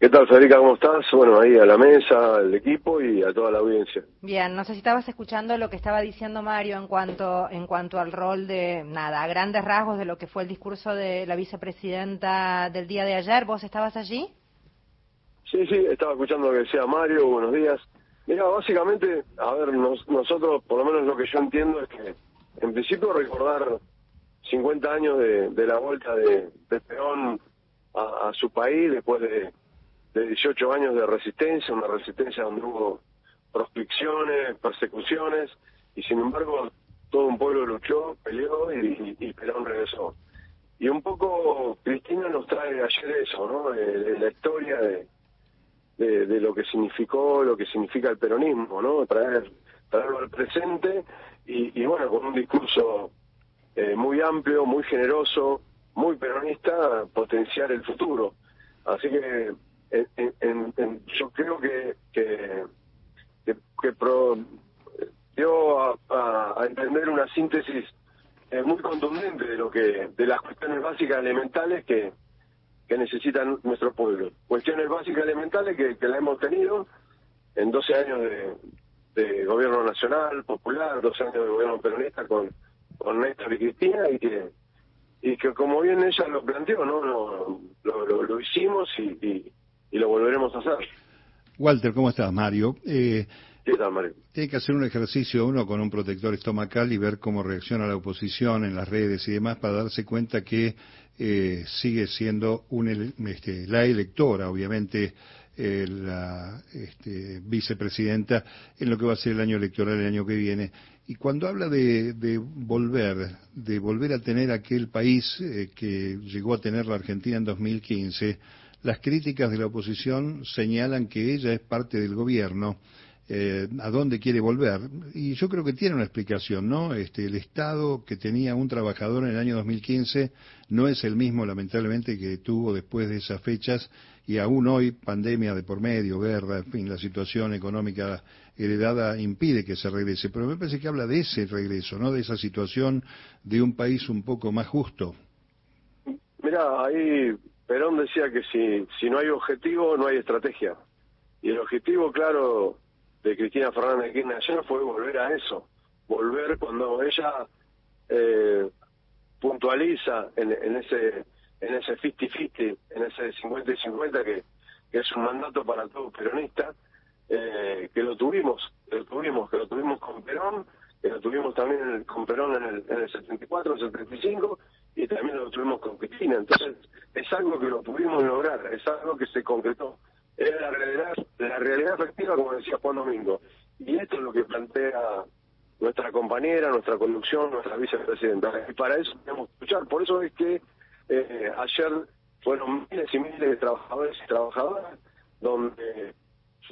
¿Qué tal, Federica? ¿Cómo estás? Bueno, ahí a la mesa, al equipo y a toda la audiencia. Bien, no sé si estabas escuchando lo que estaba diciendo Mario en cuanto, en cuanto al rol de, nada, a grandes rasgos de lo que fue el discurso de la vicepresidenta del día de ayer. ¿Vos estabas allí? Sí, sí, estaba escuchando lo que decía Mario. Buenos días. Mira, básicamente, a ver, nosotros, por lo menos lo que yo entiendo es que, en principio, recordar 50 años de, la vuelta de, de Peón a su país después de de 18 años de resistencia, una resistencia donde hubo proscripciones, persecuciones, y sin embargo todo un pueblo luchó, peleó y, y, Perón regresó. Y un poco Cristina nos trae ayer eso, ¿no? De, la historia de, de, lo que significó, lo que significa el peronismo, ¿no? Traer, traerlo al presente y, bueno, con un discurso eh, muy amplio, muy generoso, muy peronista, potenciar el futuro. Así que en, yo creo que que, que, dio a, entender una síntesis eh, muy contundente de lo que de las cuestiones básicas elementales que, que necesitan nuestro pueblo. Cuestiones básicas elementales que, que la hemos tenido en 12 años de, de gobierno nacional, popular, 12 años de gobierno peronista con, con Néstor y Cristina y que y que como bien ella lo planteó, no, lo, lo, lo, hicimos y, y lo volveremos a hacer. Walter, ¿cómo estás? Mario. Eh, ¿Qué tal, Mario? Tiene que hacer un ejercicio uno con un protector estomacal y ver cómo reacciona la oposición en las redes y demás para darse cuenta que eh, sigue siendo un, este, la electora, obviamente, eh, la este, vicepresidenta en lo que va a ser el año electoral el año que viene. Y cuando habla de, de volver, de volver a tener aquel país eh, que llegó a tener la Argentina en 2015, las críticas de la oposición señalan que ella es parte del gobierno. Eh, a dónde quiere volver. Y yo creo que tiene una explicación, ¿no? Este, el Estado que tenía un trabajador en el año 2015 no es el mismo, lamentablemente, que tuvo después de esas fechas y aún hoy, pandemia de por medio, guerra, en fin, la situación económica heredada impide que se regrese. Pero me parece que habla de ese regreso, ¿no? De esa situación de un país un poco más justo. Mira, ahí Perón decía que si, si no hay objetivo, no hay estrategia. Y el objetivo, claro, de Cristina Fernández de ayer fue volver a eso. Volver cuando ella eh, puntualiza en, en ese en ese 50-50, en ese 50 y 50 que, es un mandato para todo peronista, eh, que lo tuvimos, lo tuvimos, que lo tuvimos con Perón, que lo tuvimos también con Perón en el, en el 74, el 75, y también lo tuvimos con Cristina. Entonces, es algo que lo pudimos lograr, es algo que se concretó. Es la la realidad efectiva, como decía Juan Domingo. Y esto es lo que plantea nuestra compañera, nuestra conducción, nuestra vicepresidenta. Y para eso tenemos que luchar. Por eso es que eh, ayer fueron miles y miles de trabajadores y trabajadoras donde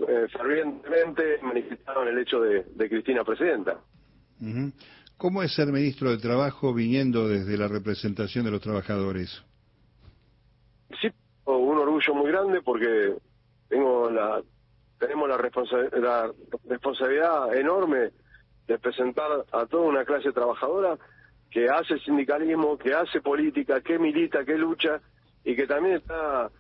eh, fervientemente manifestaron el hecho de, Cristina presidenta. ¿Cómo es ser ministro de Trabajo viniendo desde la representación de los trabajadores? Sí, un orgullo muy grande porque tengo la tenemos la, la responsabilidad enorme de presentar a toda una clase trabajadora que hace sindicalismo, que hace política, que milita, que lucha y que también está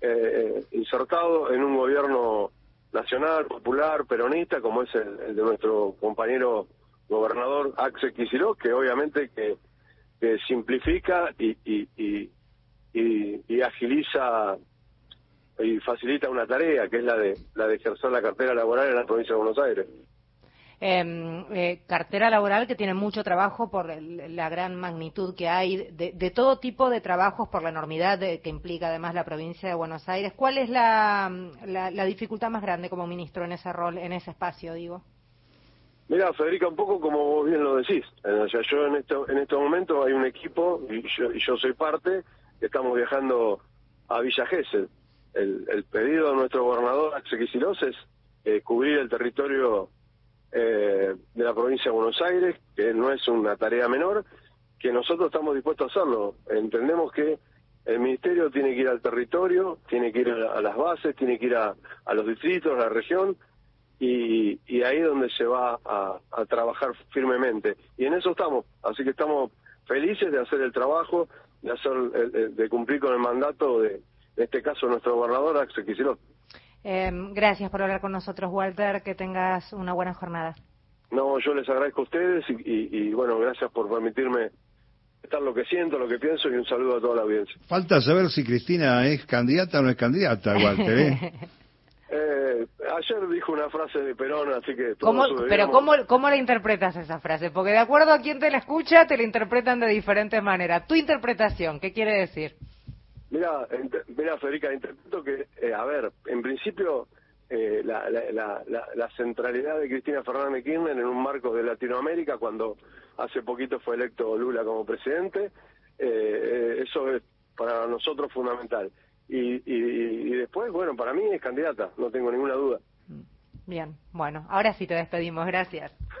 eh, insertado en un gobierno nacional, popular, peronista, como es el de nuestro compañero gobernador Axel Kicillof, que obviamente que, simplifica y, y, y, agiliza y facilita una tarea, que es la de, la de ejercer la cartera laboral en la provincia de Buenos Aires. Em, eh, cartera laboral que tiene mucho trabajo por la gran magnitud que hay de, todo tipo de trabajos por la enormidad que implica además la provincia de Buenos Aires. ¿Cuál es la, la dificultad más grande como ministro en ese rol, en ese espacio, digo? Mira, Federica, un poco como vos bien lo decís. O sea, yo en, esto, en este momento hay un equipo y yo, y yo soy parte, estamos viajando a Villa Gesell. El, el pedido de nuestro gobernador, Axel Kicillof, es eh, cubrir el territorio eh, de la provincia de Buenos Aires, que no es una tarea menor, que nosotros estamos dispuestos a hacerlo. Entendemos que el ministerio tiene que ir al territorio, tiene que ir a, las bases, tiene que ir a, a los distritos, a la región, y, y ahí es donde se va a, trabajar firmemente. Y en eso estamos, así que estamos felices de hacer el trabajo, de hacer de cumplir con el mandato de, en este caso nuestro gobernador Axel Kicillof. Eh, gracias por hablar con nosotros, Walter. Que tengas una buena jornada. No, yo les agradezco a ustedes y, bueno, gracias por permitirme estar lo que siento, lo que pienso y un saludo a toda la audiencia. Falta saber si Cristina es candidata o no es candidata, Walter. ¿eh? eh ayer dijo una frase de Perón, así que... pero ¿cómo, ¿cómo la interpretas esa frase? Porque de acuerdo a quien te la escucha, te la interpretan de diferentes maneras. ¿Tu interpretación qué quiere decir? Mira, mira Federica, interpreto que, eh, a ver, en principio eh, la, la, la, centralidad de Cristina Fernández Kirchner en un marco de Latinoamérica, cuando hace poquito fue electo Lula como presidente, eh, eso es para nosotros fundamental. Y, y, después, bueno, para mí es candidata, no tengo ninguna duda. Bien, bueno, ahora sí te despedimos, gracias.